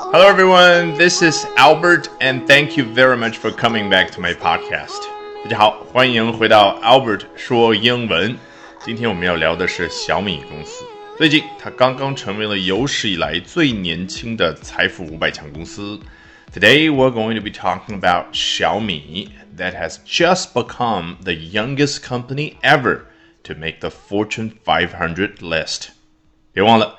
Hello, everyone. This is Albert, and thank you very much for coming back to my podcast. 大家好，欢迎回到 Albert 说英文。今天我们要聊的是小米公司。最近，它刚刚成为了有史以来最年轻的财富五百强公司。Today, we're going to be talking about Xiaomi, that has just become the youngest company ever to make the Fortune 500 list. 别忘了。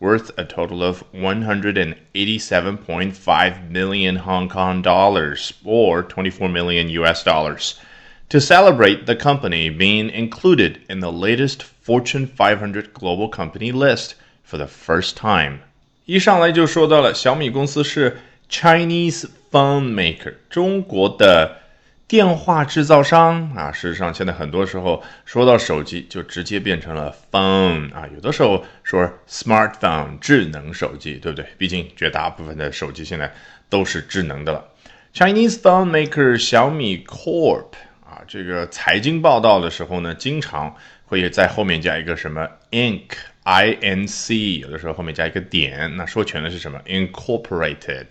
worth a total of 187.5 million Hong Kong dollars or 24 million US dollars to celebrate the company being included in the latest Fortune 500 global company list for the first time. 一上来就说到了小米公司是 Chinese phone maker，中国的 电话制造商啊，事实上现在很多时候说到手机就直接变成了 phone 啊，有的时候说 smartphone 智能手机，对不对？毕竟绝大部分的手机现在都是智能的了。Chinese phone maker 小米 Corp 啊，这个财经报道的时候呢，经常会在后面加一个什么 Inc I N C，有的时候后面加一个点，那说全的是什么 Incorporated，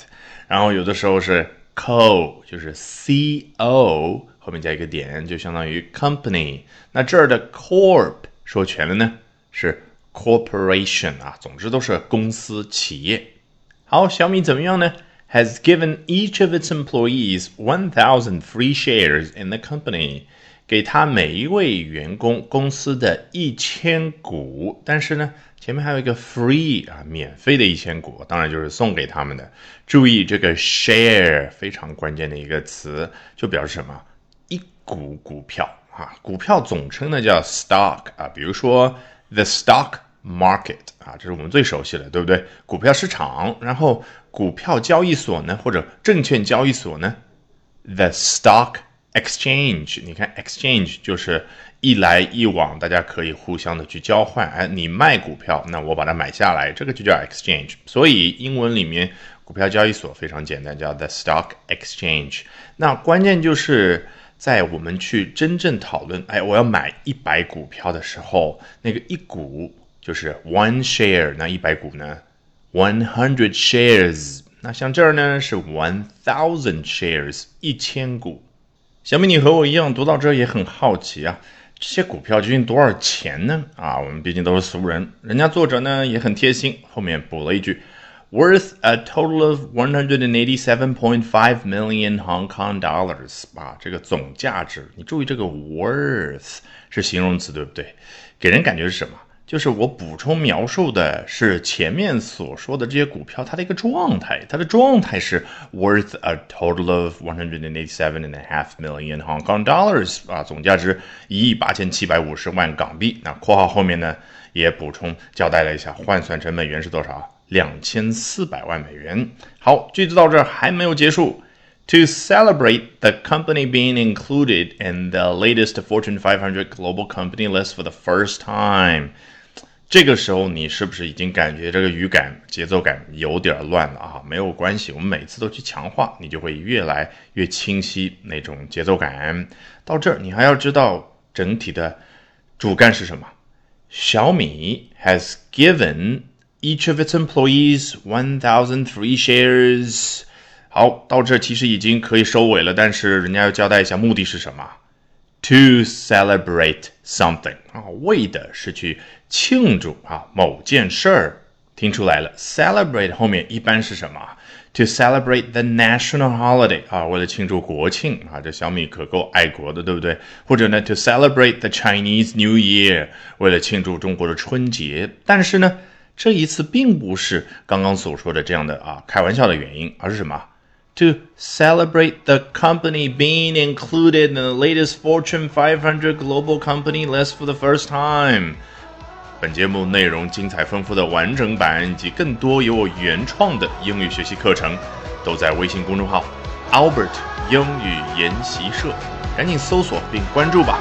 然后有的时候是。co 就是 c o 后面加一个点，就相当于 company。那这儿的 corp 说全了呢，是 corporation 啊，总之都是公司企业。好，小米怎么样呢？Has given each of its employees one thousand free shares in the company，给他每一位员工公司的一千股，但是呢。 前面还有一个 free 啊，免费的一千股，当然就是送给他们的。注意这个 share 非常关键的一个词，就表示什么？一股股票啊，股票总称呢叫 stock 啊。比如说 the stock market 啊，这是我们最熟悉的，对不对？股票市场，然后股票交易所呢，或者证券交易所呢，the stock exchange。你看 exchange 就是。一来一往，大家可以互相的去交换。哎，你卖股票，那我把它买下来，这个就叫 exchange。所以英文里面股票交易所非常简单，叫 the stock exchange。那关键就是在我们去真正讨论，哎，我要买一百股票的时候，那个一股就是 one share，那一百股呢，one hundred shares。那像这儿呢是 one thousand shares，一千股。小米，你和我一样读到这也很好奇啊。这些股票究竟多少钱呢？啊，我们毕竟都是俗人，人家作者呢也很贴心，后面补了一句，worth a total of one hundred and eighty-seven point five million Hong Kong dollars。啊，这个总价值，你注意这个 worth 是形容词，对不对？给人感觉是什么？就是我补充描述的是前面所说的这些股票它的一个状态，它的状态是 worth a total of one hundred and eighty-seven and a half million Hong Kong dollars 啊，总价值一亿八千七百五十万港币。那括号后面呢也补充交代了一下，换算成美元是多少？两千四百万美元。好，句子到这儿还没有结束。To celebrate the company being included in the latest Fortune 500 global company list for the first time. 这个时候，你是不是已经感觉这个语感、节奏感有点乱了啊？没有关系，我们每次都去强化，你就会越来越清晰那种节奏感。到这儿，你还要知道整体的主干是什么。小米 has given each of its employees one thousand three shares。好，到这其实已经可以收尾了，但是人家要交代一下目的是什么。To celebrate something 啊，为的是去庆祝啊某件事儿，听出来了。Celebrate 后面一般是什么？To celebrate the national holiday 啊，为了庆祝国庆啊，这小米可够爱国的，对不对？或者呢，To celebrate the Chinese New Year，为了庆祝中国的春节。但是呢，这一次并不是刚刚所说的这样的啊开玩笑的原因，而是什么 ？to celebrate the company being included in the latest Fortune 500 global company list for the first time。本节目内容精彩丰富的完整版以及更多由我原创的英语学习课程， 都在微信公众号 Albert 英语研习社，赶紧搜索并关注吧。